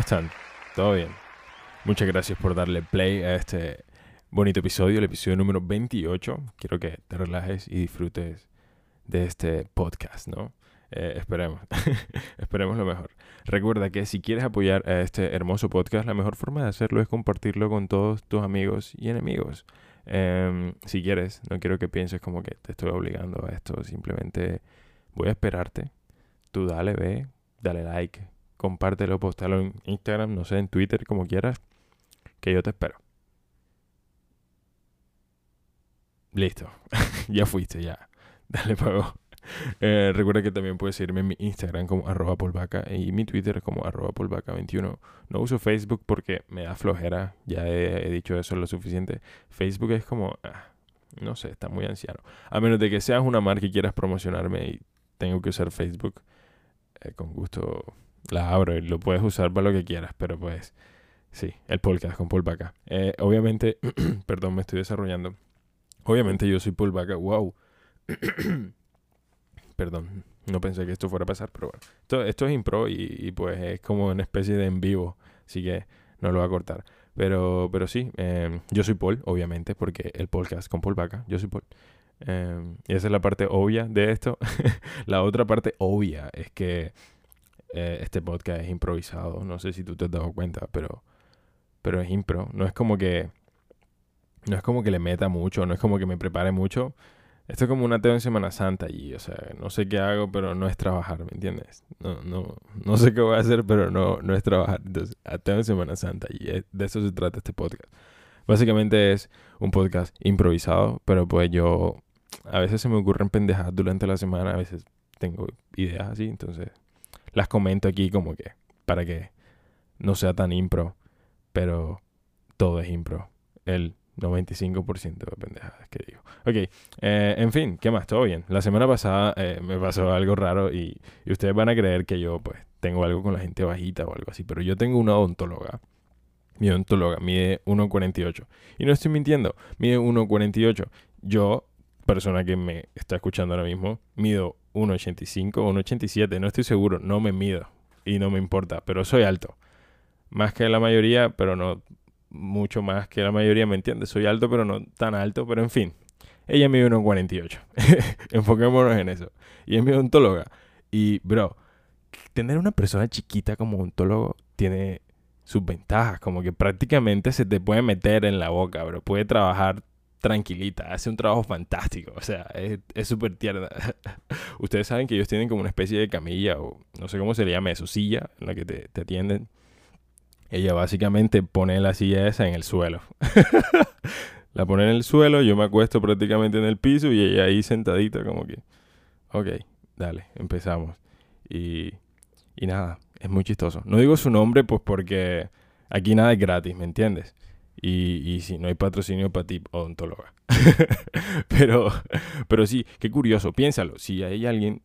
Hola, ¿cómo están? ¿Todo bien? Muchas gracias por darle play a este bonito episodio, el episodio número 28. Quiero que te relajes y disfrutes de este podcast, ¿no? Eh, esperemos, esperemos lo mejor. Recuerda que si quieres apoyar a este hermoso podcast, la mejor forma de hacerlo es compartirlo con todos tus amigos y enemigos. Em, si quieres, no quiero que pienses como que te estoy obligando a esto, simplemente voy a esperarte. Tú dale, ve, dale like, compártelo, postalo en Instagram, no sé, en Twitter, como quieras, que yo te espero. Listo, ya fuiste, ya. Dale pago. Eh, recuerda que también puedes seguirme en mi Instagram como arroba polvaca y mi Twitter como arroba polvaca21. No uso Facebook porque me da flojera, ya he, dicho eso lo suficiente. Facebook es como, ah, no sé, está muy anciano. A menos de que seas una marca y quieras promocionarme y tengo que usar Facebook, eh, con gusto la abro y lo puedes usar para lo que quieras, pero pues sí, el podcast con Paul eh, obviamente, perdón, me estoy desarrollando. Obviamente yo soy Paul wow. Perdón, no pensé que esto fuera a pasar, pero bueno. Esto, es impro y, pues es como una especie de en vivo, así que no lo voy a cortar. Pero, pero sí, em, yo soy Paul, obviamente, porque el podcast con Paul Vaca, yo soy Paul. Em, y esa es la parte obvia de esto. la otra parte obvia es que eh, este podcast es improvisado. No sé si tú te has dado cuenta, pero, pero es impro. No es como que. No es como que le meta mucho, no es como que me prepare mucho. Esto es como un ateo en Semana Santa y, o sea, no sé qué hago, pero no es trabajar, ¿me entiendes? No, no, no sé qué voy a hacer, pero no, no es trabajar. Entonces, ateo en Semana Santa y de eso se trata este podcast. Básicamente es un podcast improvisado, pero pues yo a veces se me ocurren pendejadas durante la semana, a veces tengo ideas así, entonces las comento aquí como que para que no sea tan impro, pero todo es impro. El 95% de pendejadas que digo. Ok, eh, en fin, ¿qué más? Todo bien. La semana pasada eh, me pasó algo raro y, ustedes van a creer que yo pues tengo algo con la gente bajita o algo así, pero yo tengo una odontóloga. Mi odontóloga mide 1,48. Y no estoy mintiendo, mide 1,48. Yo, persona que me está escuchando ahora mismo, mido 1,85 o 1,87, no estoy seguro, no me mido y no me importa, pero soy alto. Más que la mayoría, pero no mucho más que la mayoría, ¿me entiendes? Soy alto, pero no tan alto, pero en fin. Ella mide 1,48. Enfoquémonos en eso. Y es mi odontóloga. Y, bro, tener una persona chiquita como odontólogo tiene sus ventajas. Como que prácticamente se te puede meter en la boca, bro. Puede trabajar tranquilita. Hace un trabajo fantástico. O sea, es súper tierna. Ustedes saben que ellos tienen como una especie de camilla o no sé cómo se le llama eso, silla en la que te, te atienden ella básicamente pone la silla esa en el suelo. la pone en el suelo, yo me acuesto prácticamente en el piso y ella ahí sentadita como que, ok, dale, empezamos. Y, y nada, es muy chistoso. No digo su nombre pues porque aquí nada es gratis, ¿me entiendes? Y, si no hay patrocinio para ti, odontóloga. pero, pero sí, qué curioso, piénsalo. Si hay alguien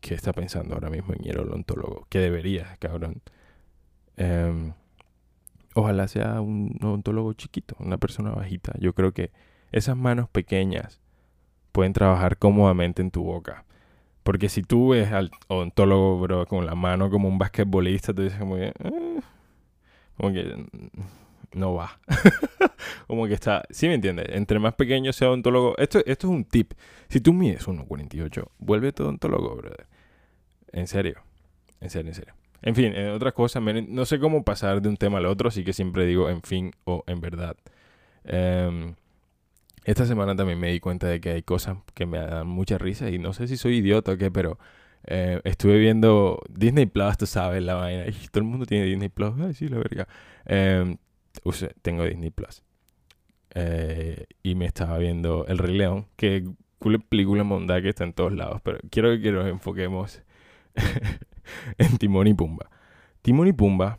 que está pensando ahora mismo en ir odontólogo, que debería, cabrón Em, ojalá sea un odontólogo chiquito, una persona bajita. Yo creo que esas manos pequeñas pueden trabajar cómodamente en tu boca. Porque si tú ves al odontólogo, bro, con la mano como un basquetbolista, tú dices como que... Eh", como que no va. como que está... ¿Sí me entiendes? Entre más pequeño sea odontólogo... Esto, esto es un tip. Si tú mides 1.48, vuelve tu odontólogo, brother. En serio. En serio, en serio. En fin, en otras cosas, no sé cómo pasar de un tema al otro, así que siempre digo en fin o en verdad. Em, esta semana también me di cuenta de que hay cosas que me dan mucha risa y no sé si soy idiota o qué, pero eh, estuve viendo Disney Plus, tú sabes, la vaina. Y todo el mundo tiene Disney Plus. Ay, sí, la verga. Eh, tengo Disney Plus. Eh, y me estaba viendo El Rey León, que cool película monda que está en todos lados, pero quiero que nos enfoquemos en Timón y Pumba. Timón y Pumba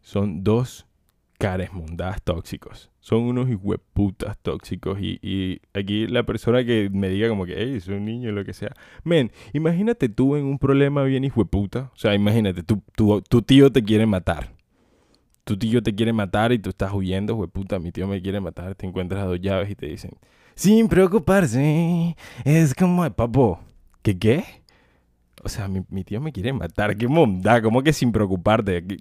son dos cares mundadas tóxicos. Son unos hueputas tóxicos. Y, aquí la persona que me diga como que, hey, es un niño, lo que sea. Men, imagínate tú en un problema bien hijueputa. O sea, imagínate, tu, tu, tío te quiere matar. Tu tío te quiere matar y tú estás huyendo, hueputa, mi tío me quiere matar. Te encuentras a dos llaves y te dicen, sin preocuparse, es como, papo, ¿qué qué? O sea, mi, mi tío me quiere matar. ¿Qué monda? ¿Cómo que sin preocuparte? ¿Qué,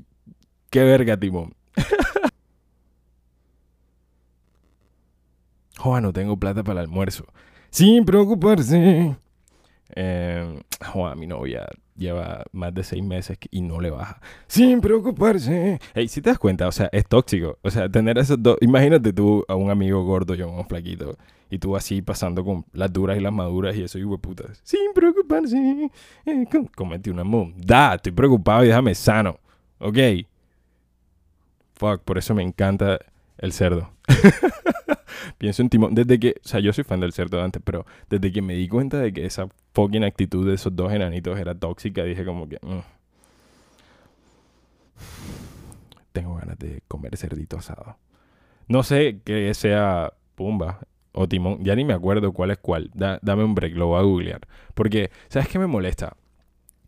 qué verga, Timón? Joder, no tengo plata para el almuerzo. Sin preocuparse. Eh, mi novia lleva más de seis meses y no le baja. Sin preocuparse. Hey, si te das cuenta, o sea, es tóxico. O sea, tener esos dos. Imagínate tú a un amigo gordo y a un flaquito. Y tú así pasando con las duras y las maduras y eso, y putas. Sin preocuparse. Eh, comete una Da, Estoy preocupado y déjame sano. Ok. Fuck, por eso me encanta el cerdo. Pienso en Timón. Desde que. O sea, yo soy fan del cerdo antes, pero desde que me di cuenta de que esa fucking actitud de esos dos enanitos era tóxica, dije como que. Mm, tengo ganas de comer cerdito asado. No sé que sea Pumba o Timón. Ya ni me acuerdo cuál es cuál. dame un break, lo voy a googlear. Porque, ¿sabes qué me molesta?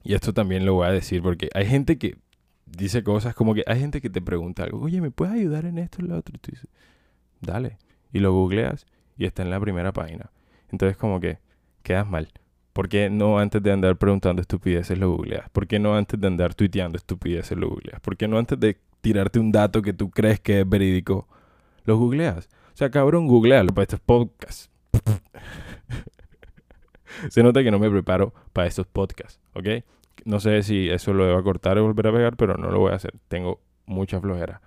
Y esto también lo voy a decir porque hay gente que dice cosas como que hay gente que te pregunta algo, oye, ¿me puedes ayudar en esto o lo otro? Y tú dices, dale. Y lo googleas y está en la primera página. Entonces como que quedas mal. ¿Por qué no antes de andar preguntando estupideces lo googleas? ¿Por qué no antes de andar tuiteando estupideces lo googleas? ¿Por qué no antes de tirarte un dato que tú crees que es verídico, lo googleas? O sea, cabrón, googlealo para estos podcasts. Se nota que no me preparo para estos podcasts, ¿ok? No sé si eso lo debo cortar o volver a pegar, pero no lo voy a hacer. Tengo mucha flojera.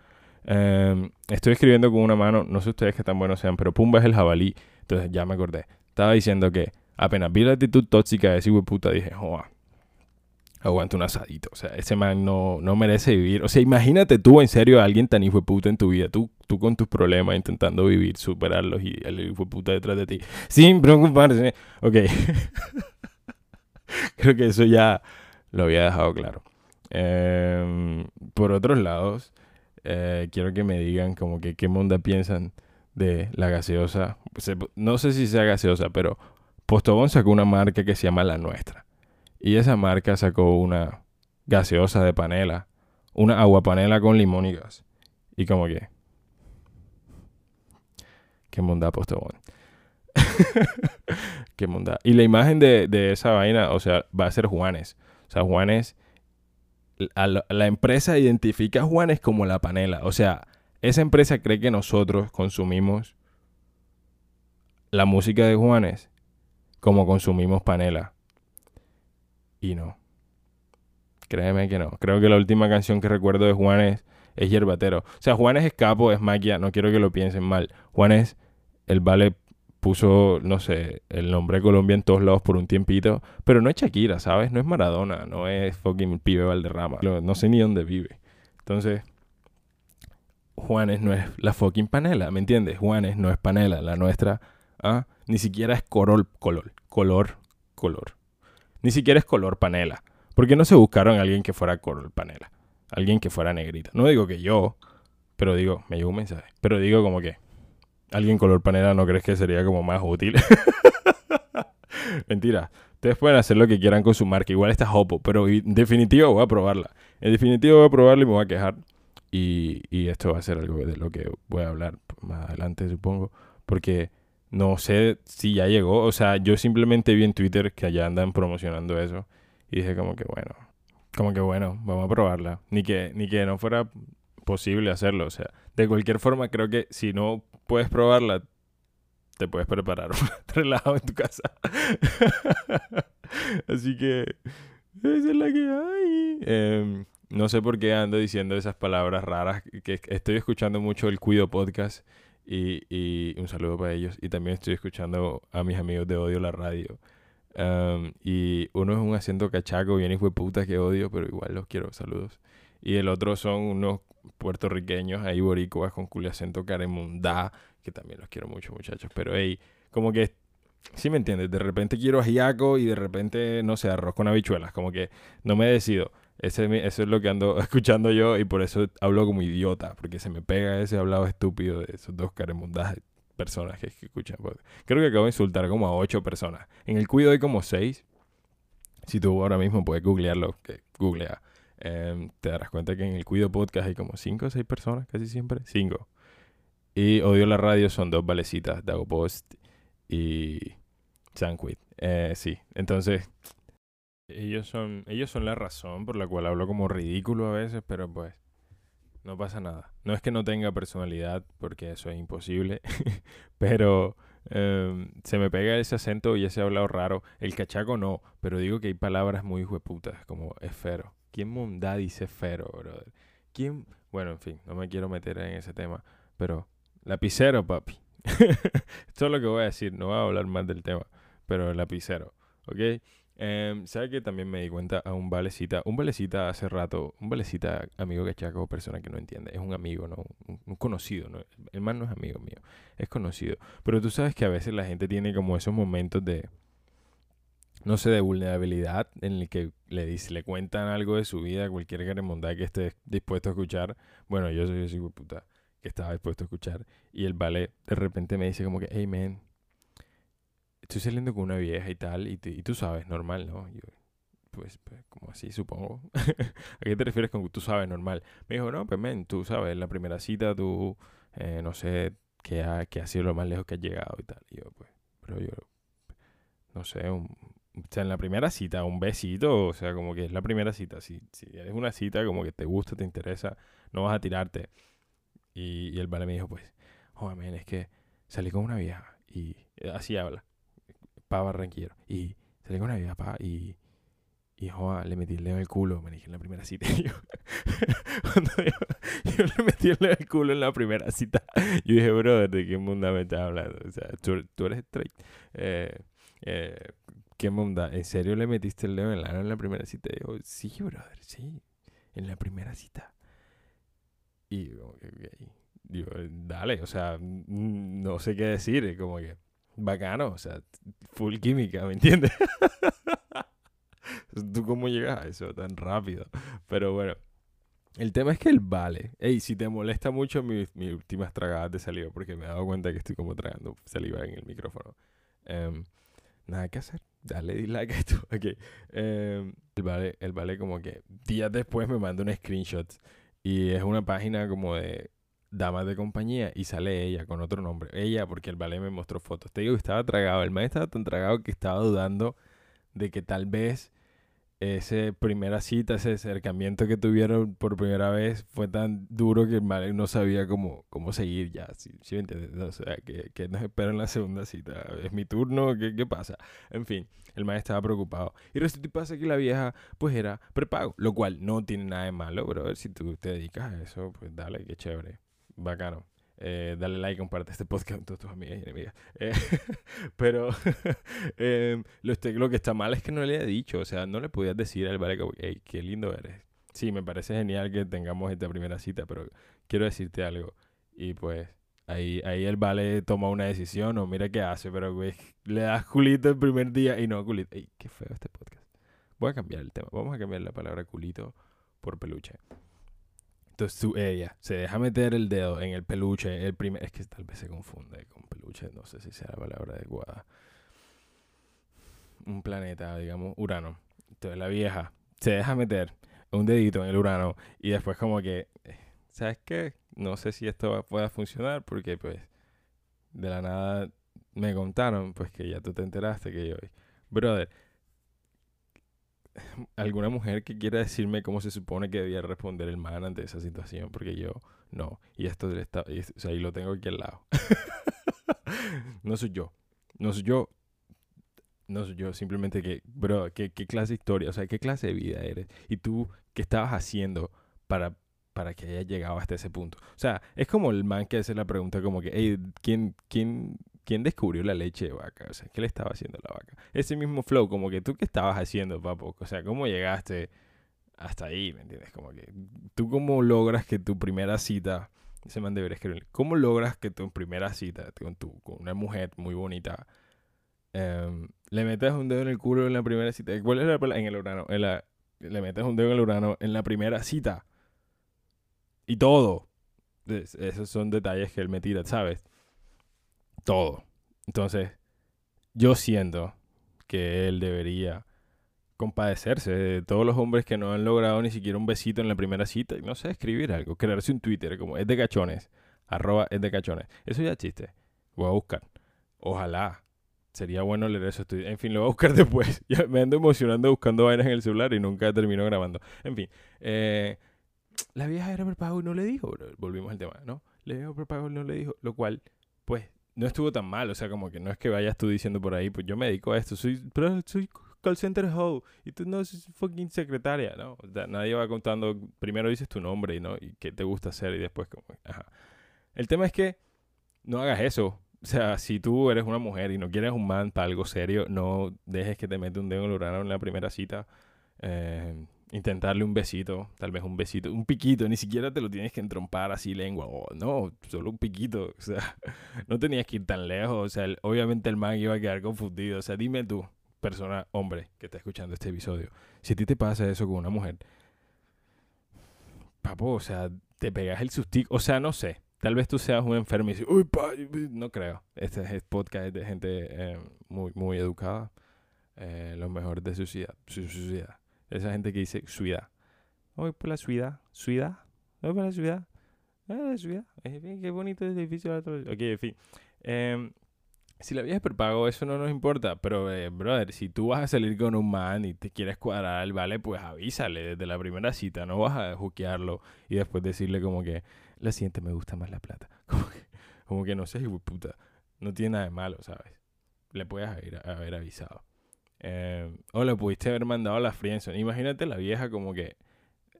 Em, estoy escribiendo con una mano, no sé ustedes qué tan buenos sean, pero Pumba es el jabalí. Entonces ya me acordé. Estaba diciendo que apenas vi la actitud tóxica de ese puta, dije, joa, aguanta un asadito. O sea, ese man no, no merece vivir. O sea, imagínate tú en serio a alguien tan hijo de puta en tu vida. Tú, tú con tus problemas intentando vivir, superarlos y el hijo de puta detrás de ti. Sin preocuparse. Ok. Creo que eso ya lo había dejado claro. Em, por otros lados, eh, quiero que me digan como que qué monda piensan de la gaseosa. No sé si sea gaseosa, pero Postobón sacó una marca que se llama La Nuestra. Y esa marca sacó una gaseosa de panela, una agua panela con limón y gas. Y como que... Qué monda Postobón. qué monda. Y la imagen de, de esa vaina, o sea, va a ser Juanes. O sea, Juanes, la, empresa identifica a Juanes como la panela. O sea, esa empresa cree que nosotros consumimos la música de Juanes como consumimos panela. Y no. Créeme que no. Creo que la última canción que recuerdo de Juanes es Yerbatero. O sea, Juanes es capo, es maquia, no quiero que lo piensen mal. Juanes, el vale puso, no sé, el nombre de Colombia en todos lados por un tiempito. Pero no es Shakira, ¿sabes? No es Maradona, no es fucking pibe Valderrama. No sé ni dónde vive. Entonces, Juanes no es la fucking panela, ¿me entiendes? Juanes no es panela, la nuestra, ¿ah? Ni siquiera es color, color, color, color. Ni siquiera es color panela. ¿Por qué no se buscaron a alguien que fuera color panela? Alguien que fuera negrita. No digo que yo, pero digo, me llegó un mensaje. Pero digo como que alguien color panela no crees que sería como más útil. Mentira. Ustedes pueden hacer lo que quieran con su marca. Igual está Hopo, pero en definitiva voy a probarla. En definitiva voy a probarla y me voy a quejar. Y, y esto va a ser algo de lo que voy a hablar más adelante, supongo. Porque no sé si ya llegó. O sea, yo simplemente vi en Twitter que allá andan promocionando eso. Y dije como que bueno. Como que bueno, vamos a probarla. Ni que, ni que no fuera posible hacerlo. O sea, de cualquier forma, creo que si no puedes probarla, te puedes preparar relajado en tu casa. Así que esa es la que hay. Em, no sé por qué ando diciendo esas palabras raras. Que estoy escuchando mucho el Cuido Podcast. Y, y un saludo para ellos. Y también estoy escuchando a mis amigos de Odio la Radio. Em, y uno es un acento cachaco, bien hijo de puta que odio, pero igual los quiero. Saludos. Y el otro son unos puertorriqueños ahí boricuas con culo acento caremundá, que también los quiero mucho, muchachos. Pero, hey, como que, sí me entiendes, de repente quiero ajiaco y de repente, no sé, arroz con habichuelas, como que no me decido. Ese, eso es lo que ando escuchando yo y por eso hablo como idiota, porque se me pega ese hablado estúpido de esos dos caremundas personas que, escuchan. Creo que acabo de insultar como a ocho personas. En el cuido hay como seis. Si tú ahora mismo puedes googlearlo, que googlea Em, te darás cuenta que en el Cuido Podcast hay como 5 o 6 personas, casi siempre. 5. Y Odio la Radio son dos valecitas, Dago Post y Sanquid. Eh, sí, entonces Ellos son, ellos son la razón por la cual hablo como ridículo a veces, pero pues no pasa nada. No es que no tenga personalidad, porque eso es imposible, pero em, se me pega ese acento y ese hablado raro. El cachaco no, pero digo que hay palabras muy hueputas, como esfero. ¿Quién munda dice esfero, brother? ¿Quién? Bueno, en fin, no me quiero meter en ese tema, pero lapicero, papi. Esto es lo que voy a decir, no voy a hablar más del tema, pero lapicero, ¿ok? Eh, ¿Sabe que también me di cuenta a un valecita? Un valecita hace rato, un valecita amigo cachaco, persona que no entiende, es un amigo, no un, conocido, ¿no? el man no es amigo mío, es conocido. Pero tú sabes que a veces la gente tiene como esos momentos de, no sé, de vulnerabilidad en el que le, dice, le cuentan algo de su vida, cualquier garemondad que esté dispuesto a escuchar. Bueno, yo soy ese puta que estaba dispuesto a escuchar. Y el vale de repente me dice como que, hey man, estoy saliendo con una vieja y tal, y, y tú sabes, normal, ¿no? Yo, pues, pues, como así, supongo. ¿A qué te refieres con que tú sabes, normal? Me dijo, no, pues, men, tú sabes, en la primera cita tú, eh, no sé, qué ha, ha sido lo más lejos que has llegado y tal. Y yo, pues, pero yo, no sé, un, o sea, en la primera cita, un besito, o sea, como que es la primera cita. Si, si es una cita como que te gusta, te interesa, no vas a tirarte. Y, y el vale me dijo, pues, joder, men, es que salí con una vieja y así habla pa barranquero. Y salí con una vieja, pa, y, y joa, le metí el dedo el culo, me dije en la primera cita. yo, cuando yo, le metí el dedo el culo en la primera cita, yo dije, brother, ¿de qué mundo me estás hablando? O sea, tú, tú eres straight. Eh, eh, ¿Qué mundo? ¿En serio le metiste el dedo en ano en la primera cita? Y yo, sí, brother, sí, en la primera cita. Y como que, digo, dale, o sea, no sé qué decir, como que bacano, o sea, full química, ¿me entiendes? ¿Tú cómo llegas a eso tan rápido? Pero bueno, el tema es que el vale. Ey, si te molesta mucho mis, últimas tragadas de saliva, porque me he dado cuenta que estoy como tragando saliva en el micrófono. Em, nada que hacer. Dale dislike a esto. Ok. Em, el, vale, el vale como que días después me manda un screenshot. Y es una página como de damas de compañía y sale ella con otro nombre. Ella, porque el ballet me mostró fotos. Te digo que estaba tragado. El maestro estaba tan tragado que estaba dudando de que tal vez ese primera cita, ese acercamiento que tuvieron por primera vez fue tan duro que el ballet no sabía cómo, cómo seguir ya. ¿Sí, me entiendes? O sea, que, nos espera en la segunda cita. ¿Es mi turno? ¿Qué, qué pasa? En fin, el maestro estaba preocupado. Y resulta y pasa que la vieja, pues era prepago, lo cual no tiene nada de malo, bro. Si tú te dedicas a eso, pues dale, qué chévere bacano. Eh, dale like, comparte este podcast con tus amigas y enemigas. Eh, pero eh, lo, este, lo, que está mal es que no le he dicho, o sea, no le podías decir al que, hey, qué lindo eres. Sí, me parece genial que tengamos esta primera cita, pero quiero decirte algo. Y pues ahí, ahí el vale toma una decisión o mira qué hace, pero güey, le das culito el primer día y no culito. Ey, qué feo este podcast. Voy a cambiar el tema. Vamos a cambiar la palabra culito por peluche. Entonces ella se deja meter el dedo en el peluche, el primer, es que tal vez se confunde con peluche, no sé si sea la palabra adecuada. Un planeta, digamos, Urano. Entonces la vieja se deja meter un dedito en el Urano y después como que, eh, ¿sabes qué? No sé si esto pueda funcionar porque pues de la nada me contaron pues que ya tú te enteraste que yo, brother, alguna mujer que quiera decirme cómo se supone que debía responder el man ante esa situación, porque yo no. Y esto está, o sea, y lo tengo aquí al lado. no soy yo. No soy yo. No soy yo, simplemente que, bro, ¿qué, ¿qué, clase de historia, o sea, qué clase de vida eres. Y tú, ¿qué estabas haciendo para, para que hayas llegado hasta ese punto? O sea, es como el man que hace la pregunta como que, hey, ¿quién, quién ¿quién descubrió la leche de vaca? O sea, ¿qué le estaba haciendo la vaca? Ese mismo flow, como que tú qué estabas haciendo, papo. O sea, ¿cómo llegaste hasta ahí? ¿Me entiendes? Como que tú cómo logras que tu primera cita, ese man debería escribir, ¿cómo logras que tu primera cita con, tu, con una mujer muy bonita, em, le metas un dedo en el culo en la primera cita? ¿Cuál es la palabra? En el urano. En la, le metes un dedo en el urano en la primera cita. Y todo. Esos son detalles que él me tira, ¿sabes? Todo. Entonces, yo siento que él debería compadecerse de todos los hombres que no han logrado ni siquiera un besito en la primera cita. No sé, escribir algo, crearse un Twitter como es de cachones, arroba es de cachones. Eso ya chiste. Voy a buscar. Ojalá, sería bueno leer eso. En fin, lo voy a buscar después. Ya me ando emocionando buscando vainas en el celular y nunca termino grabando. En fin, eh, la vieja era prepago y no le dijo. Volvimos al tema, ¿no? Le dio prepago y no le dijo. Lo cual, pues, no estuvo tan mal. O sea, como que no es que vayas tú diciendo por ahí, pues yo me dedico a esto. Soy, pero soy call center hoe y tú no eres fucking secretaria, ¿no? O sea, nadie va contando. Primero dices tu nombre, ¿no? Y qué te gusta hacer y después, como, ajá. El tema es que no hagas eso. O sea, si tú eres una mujer y no quieres un man para algo serio, no dejes que te mete un dedo en el urano en la primera cita. Eh, intentarle un besito, tal vez un besito, un piquito, ni siquiera te lo tienes que entrompar así lengua, o no, solo un piquito, o sea, no tenías que ir tan lejos, o sea, obviamente el man iba a quedar confundido, o sea, dime tú, persona, hombre, que está escuchando este episodio, si a ti te pasa eso con una mujer, papo, o sea, te pegas el sustico, o sea, no sé, Tal vez tú seas un enfermo y dices, uy, pa, no creo. Este es podcast de gente eh, muy, muy educada. Eh, lo de su ciudad. Su, ciudad. Esa gente que dice ciudad. Voy por la ciudad. Ciudad. Voy por la ciudad. Eh, la ciudad. Qué bonito es edificio. Ok, en fin. Eh, si la vieja es prepago, eso no nos importa. Pero, eh, brother, si tú vas a salir con un man y te quieres cuadrar, vale, pues avísale desde la primera cita. No vas a juquearlo y después decirle como que la siguiente me gusta más la plata. Como que, no sé, puta, no tiene nada de malo, ¿sabes? Le puedes haber, avisado. Eh, o le pudiste haber mandado a la friendzone. Imagínate la vieja como que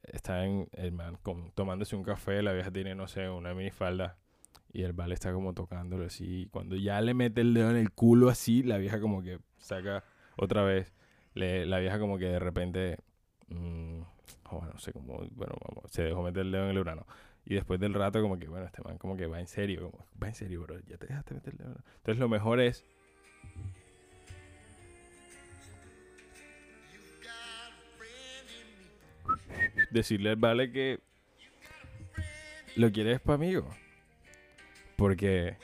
está en el man tomándose un café, la vieja tiene, no sé, una minifalda y el vale está como tocándolo así. Cuando ya le mete el dedo en el culo así, la vieja como que saca otra vez. la vieja como que de repente... Mmm, no sé cómo... Bueno, vamos, se dejó meter el dedo en el urano. Y después del rato, como que, bueno, este man como que va en serio, como, va en serio, bro, ya te dejaste meterle. Entonces lo mejor es... Decirle al vale que lo quieres para amigo. Porque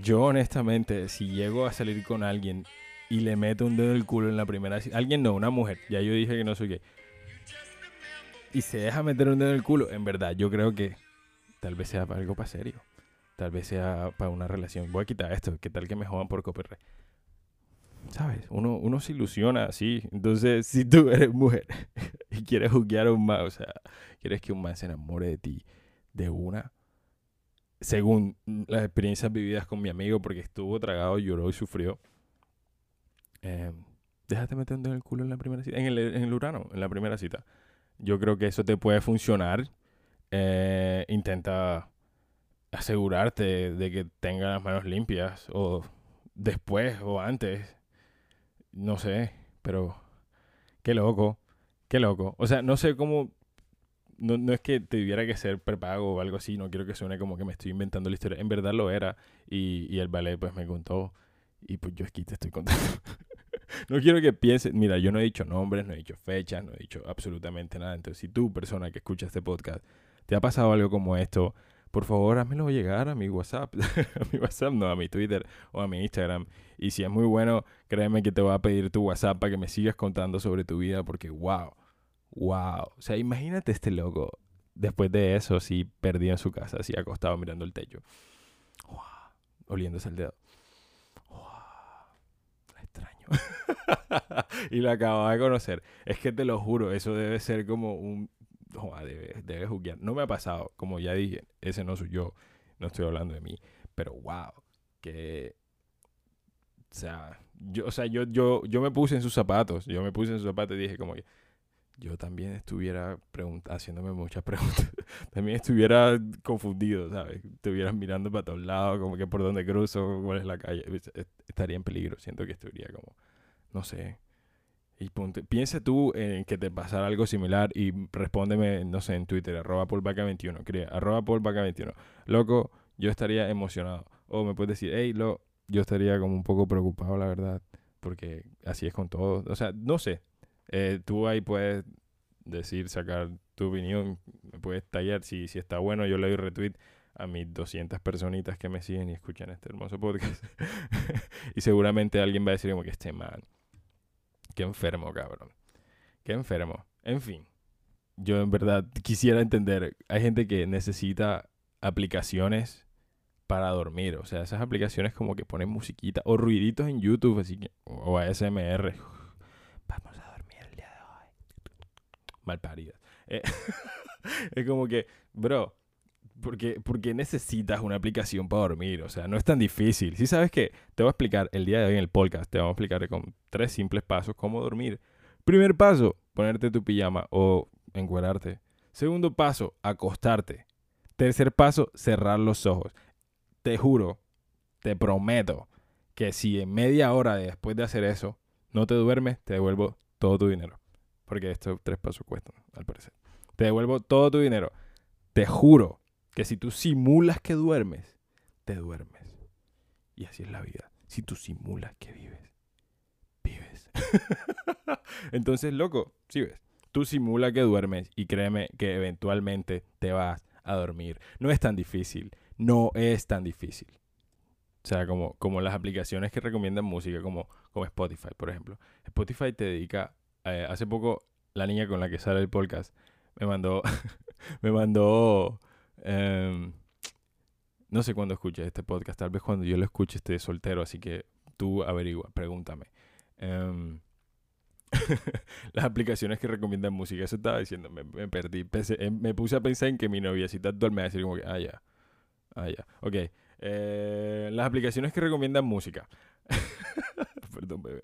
yo honestamente, si llego a salir con alguien y le meto un dedo en el culo en la primera... Alguien no, una mujer. Ya yo dije que no soy gay y se deja meter un dedo en el culo, en verdad, yo creo que tal vez sea algo para serio. Tal vez sea para una relación. Voy a quitar esto, ¿qué tal que me jodan por copyright? ¿Sabes? Uno, uno se ilusiona así. Entonces, si tú eres mujer y quieres juzgar a un man, o sea, quieres que un man se enamore de ti de una, según las experiencias vividas con mi amigo, porque estuvo tragado, lloró y sufrió, eh, déjate meter en el culo en la primera cita, en el, en el urano, en la primera cita. Yo creo que eso te puede funcionar. Eh, intenta asegurarte de que tenga las manos limpias o después o antes. No sé, pero qué loco, qué loco. O sea, no sé cómo... No, es que tuviera que ser prepago o algo así, no quiero que suene como que me estoy inventando la historia. En verdad lo era y, y el ballet pues me contó y pues yo aquí te estoy contando. no quiero que pienses, mira, yo no he dicho nombres, no he dicho fechas, no he dicho absolutamente nada. Entonces, si tú, persona que escucha este podcast, te ha pasado algo como esto, por favor, házmelo llegar a mi WhatsApp, a mi WhatsApp, no, a mi Twitter o a mi Instagram. Y si es muy bueno, créeme que te voy a pedir tu WhatsApp para que me sigas contando sobre tu vida, porque wow, wow. O sea, imagínate este loco después de eso, así perdido en su casa, así acostado mirando el techo, wow, oliéndose el dedo. y lo acababa de conocer. Es que te lo juro, eso debe ser como un... debe, debe juguear. No me ha pasado, como ya dije, ese no soy yo, no estoy hablando de mí. Pero wow, que... O sea, yo, o sea, yo, yo, yo me puse en sus zapatos, yo me puse en sus zapatos y dije como yo también estuviera haciéndome muchas preguntas, también estuviera confundido, ¿sabes? Estuvieras mirando para todos lados, como que por dónde cruzo, cuál es la calle, estaría en peligro, siento que estaría como no sé. Y piensa tú en que te pasara algo similar y respóndeme, no sé, en Twitter, arroba paulvaca21, crea, arroba paulvaca21. Loco, yo estaría emocionado. O me puedes decir, hey, lo, yo estaría como un poco preocupado, la verdad, porque así es con todo. O sea, no sé. Eh, tú ahí puedes decir, sacar tu opinión, me puedes tallar. Si, si está bueno, yo le doy retweet a mis 200 personitas que me siguen y escuchan este hermoso podcast. y seguramente alguien va a decir como que este man Qué enfermo, cabrón. Qué enfermo. En fin, yo en verdad quisiera entender, hay gente que necesita aplicaciones para dormir. O sea, esas aplicaciones como que ponen musiquita o ruiditos en YouTube, así que, o ASMR. Vamos a dormir el día de hoy. Mal paridas. Eh, es como que, bro, porque, porque necesitas una aplicación para dormir. O sea, no es tan difícil. Si sabes que te voy a explicar el día de hoy en el podcast, te vamos a explicar con tres simples pasos cómo dormir. Primer paso, ponerte tu pijama o encuerarte. Segundo paso, acostarte. Tercer paso, cerrar los ojos. Te juro, te prometo que si en media hora después de hacer eso no te duermes, te devuelvo todo tu dinero. Porque estos tres pasos cuestan, al parecer. Te devuelvo todo tu dinero. Te juro que si tú simulas que duermes, te duermes. Y así es la vida. Si tú simulas que vives, vives. Entonces, loco, si ves, tú simula que duermes y créeme que eventualmente te vas a dormir. No es tan difícil, no es tan difícil. O sea, como, como las aplicaciones que recomiendan música, como, como Spotify, por ejemplo. Spotify te dedica, eh, hace poco la niña con la que sale el podcast me mandó, me mandó Em, no sé cuándo escuches este podcast, tal vez cuando yo lo escuche esté soltero, así que tú averigua, pregúntame. Em, las aplicaciones que recomiendan música, eso estaba diciendo, me, perdí. Em, me puse a pensar en que mi noviecita actual me va a decir como que, ah, ya, ah, ya, ok. Eh, las aplicaciones que recomiendan música. Perdón, bebé.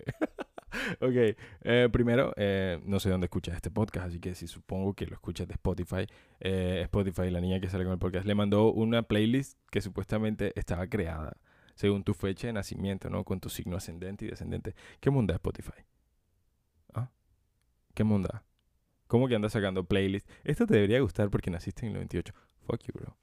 ok, eh, primero, eh, no sé dónde escuchas este podcast, así que si supongo que lo escuchas de Spotify, eh, Spotify, la niña que sale con el podcast, le mandó una playlist que supuestamente estaba creada según tu fecha de nacimiento, ¿no? Con tu signo ascendente y descendente. ¿Qué mundo es Spotify? ¿Ah? ¿Qué mundo? ¿Cómo que andas sacando playlist? Esto te debería gustar porque naciste en el 98. Fuck you, bro.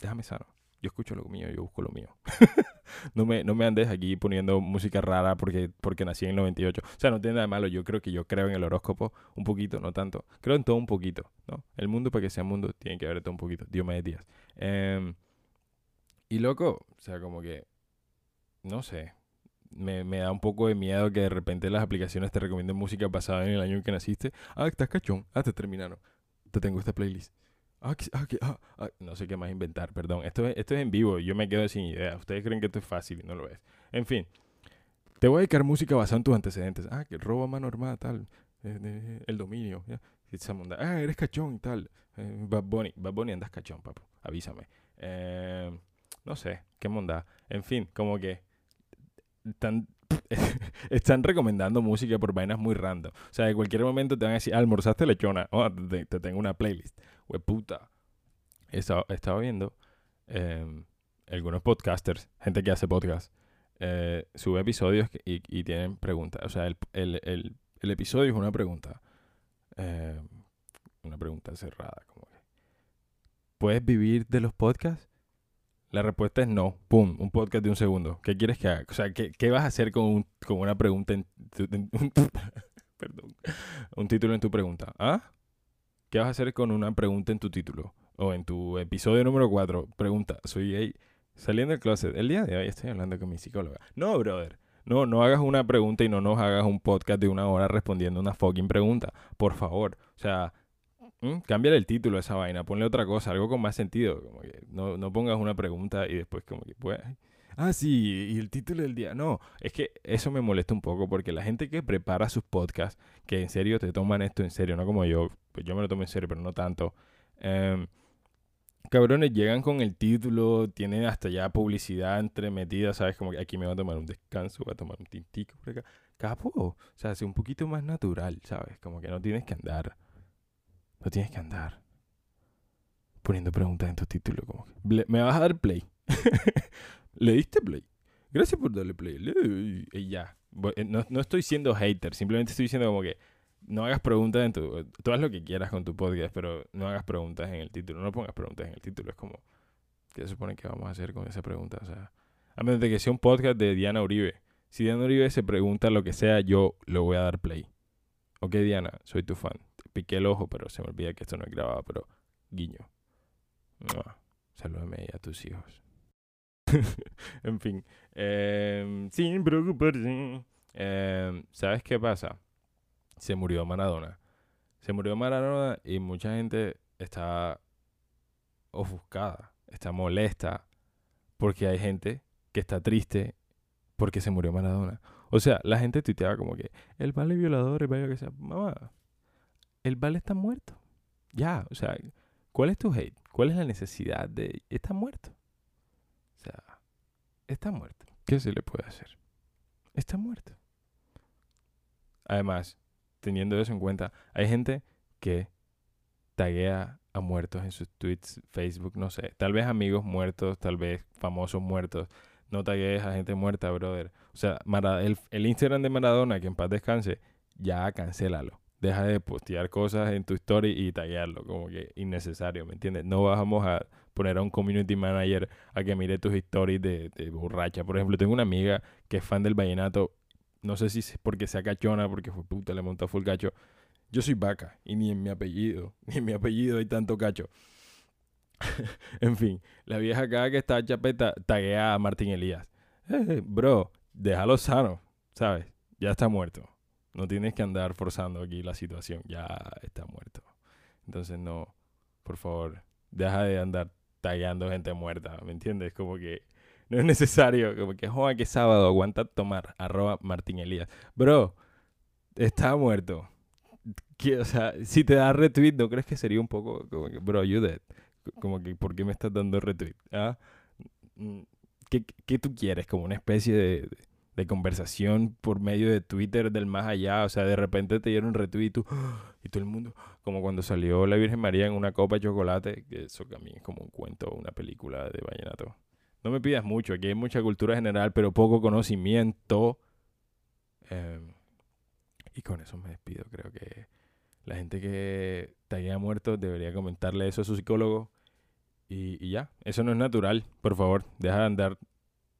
Déjame sano yo escucho lo mío, yo busco lo mío. no, me, no me andes aquí poniendo música rara porque, porque nací en el 98. O sea, no tiene nada de malo. Yo creo que yo creo en el horóscopo un poquito, no tanto. Creo en todo un poquito, ¿no? El mundo para que sea mundo tiene que haber todo un poquito. Dios me días. Eh, y loco, o sea, como que, no sé, me, me, da un poco de miedo que de repente las aplicaciones te recomienden música basada en el año en que naciste. Ah, estás cachón. Ah, te terminaron. Te tengo esta playlist. Ah, ah, ah, no sé qué más inventar, perdón. Esto es, esto es en vivo, yo me quedo sin idea. Ustedes creen que esto es fácil y no lo es. En fin, te voy a dedicar música basada en tus antecedentes. Ah, que roba mano armada, tal. Eh, el dominio, ¿ya? Ah, eres cachón y tal. Eh, Bad Bunny. Bad Bunny andas cachón, papu. Avísame. Eh, no sé, qué monda. En fin, como que están, están recomendando música por vainas muy random. O sea, en cualquier momento te van a decir, almorzaste lechona. Oh, te, te tengo una playlist puta. He estado, viendo em, algunos podcasters, gente que hace podcast, eh, sube episodios y, tienen preguntas. O sea, el, episodio es una pregunta. Em, una pregunta cerrada. Como ¿Puedes vivir de los podcasts? La respuesta es no. Pum, un podcast de un segundo. ¿Qué quieres que haga? O sea, ¿qué, vas a hacer con, con una pregunta en, perdón, un título en tu pregunta? ¿Ah? ¿Qué vas a hacer con una pregunta en tu título? O en tu episodio número 4, pregunta, soy gay, saliendo del closet. El día de hoy estoy hablando con mi psicóloga. No, brother. No, no hagas una pregunta y no nos hagas un podcast de una hora respondiendo una fucking pregunta. Por favor. O sea, cámbiale el título a esa vaina. Ponle otra cosa, algo con más sentido. Como que no, no pongas una pregunta y después como que, pues, ah, sí, y el título del día. No, es que eso me molesta un poco porque la gente que prepara sus podcasts, que en serio te toman esto en serio, no como yo, pues yo me lo tomo en serio, pero no tanto. Em, cabrones, llegan con el título, tienen hasta ya publicidad entremetida, ¿sabes? Como que aquí me voy a tomar un descanso, voy a tomar un tintico por acá. Capo, o sea, hace un poquito más natural, ¿sabes? Como que no tienes que andar. No tienes que andar poniendo preguntas en tu título. Como que, ¿Me vas a dar play? ¿Le diste play? Gracias por darle play. Y ya. Eh, no, no, estoy siendo hater, simplemente estoy diciendo como que no hagas preguntas en tu... Tú lo que quieras con tu podcast, pero no hagas preguntas en el título. No pongas preguntas en el título. Es como... ¿Qué se supone que vamos a hacer con esa pregunta? O sea, a menos de que sea un podcast de Diana Uribe. Si Diana Uribe se pregunta lo que sea, yo le voy a dar play. Ok, Diana, soy tu fan. Piqué el ojo, pero se me olvida que esto no es grabado, pero guiño. Salúdame a tus hijos. en fin. Em, sin preocuparse. Em, ¿Sabes qué pasa? Se murió Maradona. Se murió Maradona y mucha gente está ofuscada, está molesta porque hay gente que está triste porque se murió Maradona. O sea, la gente tuiteaba como que el vale violador, el vale que sea. Mamá, el vale está muerto. Ya, o sea, ¿cuál es tu hate? ¿Cuál es la necesidad de... Está muerto. O sea, está muerto. ¿Qué se le puede hacer? Está muerto. Además, teniendo eso en cuenta, hay gente que taguea a muertos en sus tweets, Facebook, no sé. Tal vez amigos muertos, tal vez famosos muertos. No taguees a gente muerta, brother. O sea, el, el Instagram de Maradona, que en paz descanse, ya cancélalo deja de postear cosas en tu story y taguearlo, como que innecesario, ¿me entiendes? No vamos a poner a un community manager a que mire tus stories de, de borracha. Por ejemplo, tengo una amiga que es fan del vallenato, no sé si es porque sea cachona, porque fue puta, le montó full cacho. Yo soy vaca y ni en mi apellido, ni en mi apellido hay tanto cacho. en fin, la vieja acá que está chapeta taguea a Martín Elías. Eh, bro, déjalo sano, ¿sabes? Ya está muerto. No tienes que andar forzando aquí la situación. Ya está muerto. Entonces, no, por favor, deja de andar tallando gente muerta. ¿Me entiendes? Como que no es necesario. Como que, joder, que sábado aguanta tomar. Arroba Martín Elías. Bro, está muerto. o sea, si te da retweet, ¿no crees que sería un poco como que, bro, you dead? Como que, ¿por qué me estás dando retweet? ¿Ah? Mm, ¿Qué, ¿Qué, tú quieres? Como una especie de conversación por medio de Twitter del más allá. O sea, de repente te dieron retweet y, tú, y todo el mundo, como cuando salió la Virgen María en una copa de chocolate, que eso también es como un cuento, una película de vallenato. No me pidas mucho, aquí hay mucha cultura general, pero poco conocimiento. Em, y con eso me despido. Creo que la gente que haya muerto debería comentarle eso a su psicólogo. Y, y ya, eso no es natural. Por favor, deja de andar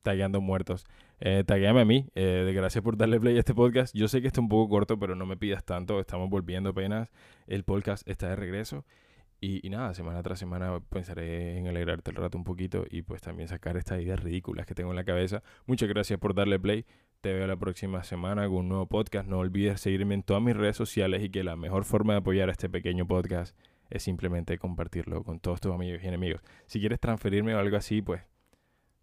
tagueando muertos. Eh, tagueame a mí. Eh, gracias por darle play a este podcast. Yo sé que está un poco corto, pero no me pidas tanto. Estamos volviendo apenas. El podcast está de regreso. Y, nada, semana tras semana pensaré en alegrarte el rato un poquito y pues también sacar estas ideas ridículas que tengo en la cabeza. Muchas gracias por darle play. Te veo la próxima semana con un nuevo podcast. No olvides seguirme en todas mis redes sociales y que la mejor forma de apoyar a este pequeño podcast es simplemente compartirlo con todos tus amigos y enemigos. Si quieres transferirme o algo así, pues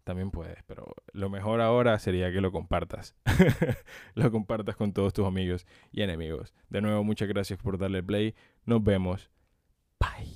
también puedes, pero lo mejor ahora sería que lo compartas. lo compartas con todos tus amigos y enemigos. De nuevo, muchas gracias por darle play. Nos vemos. Bye.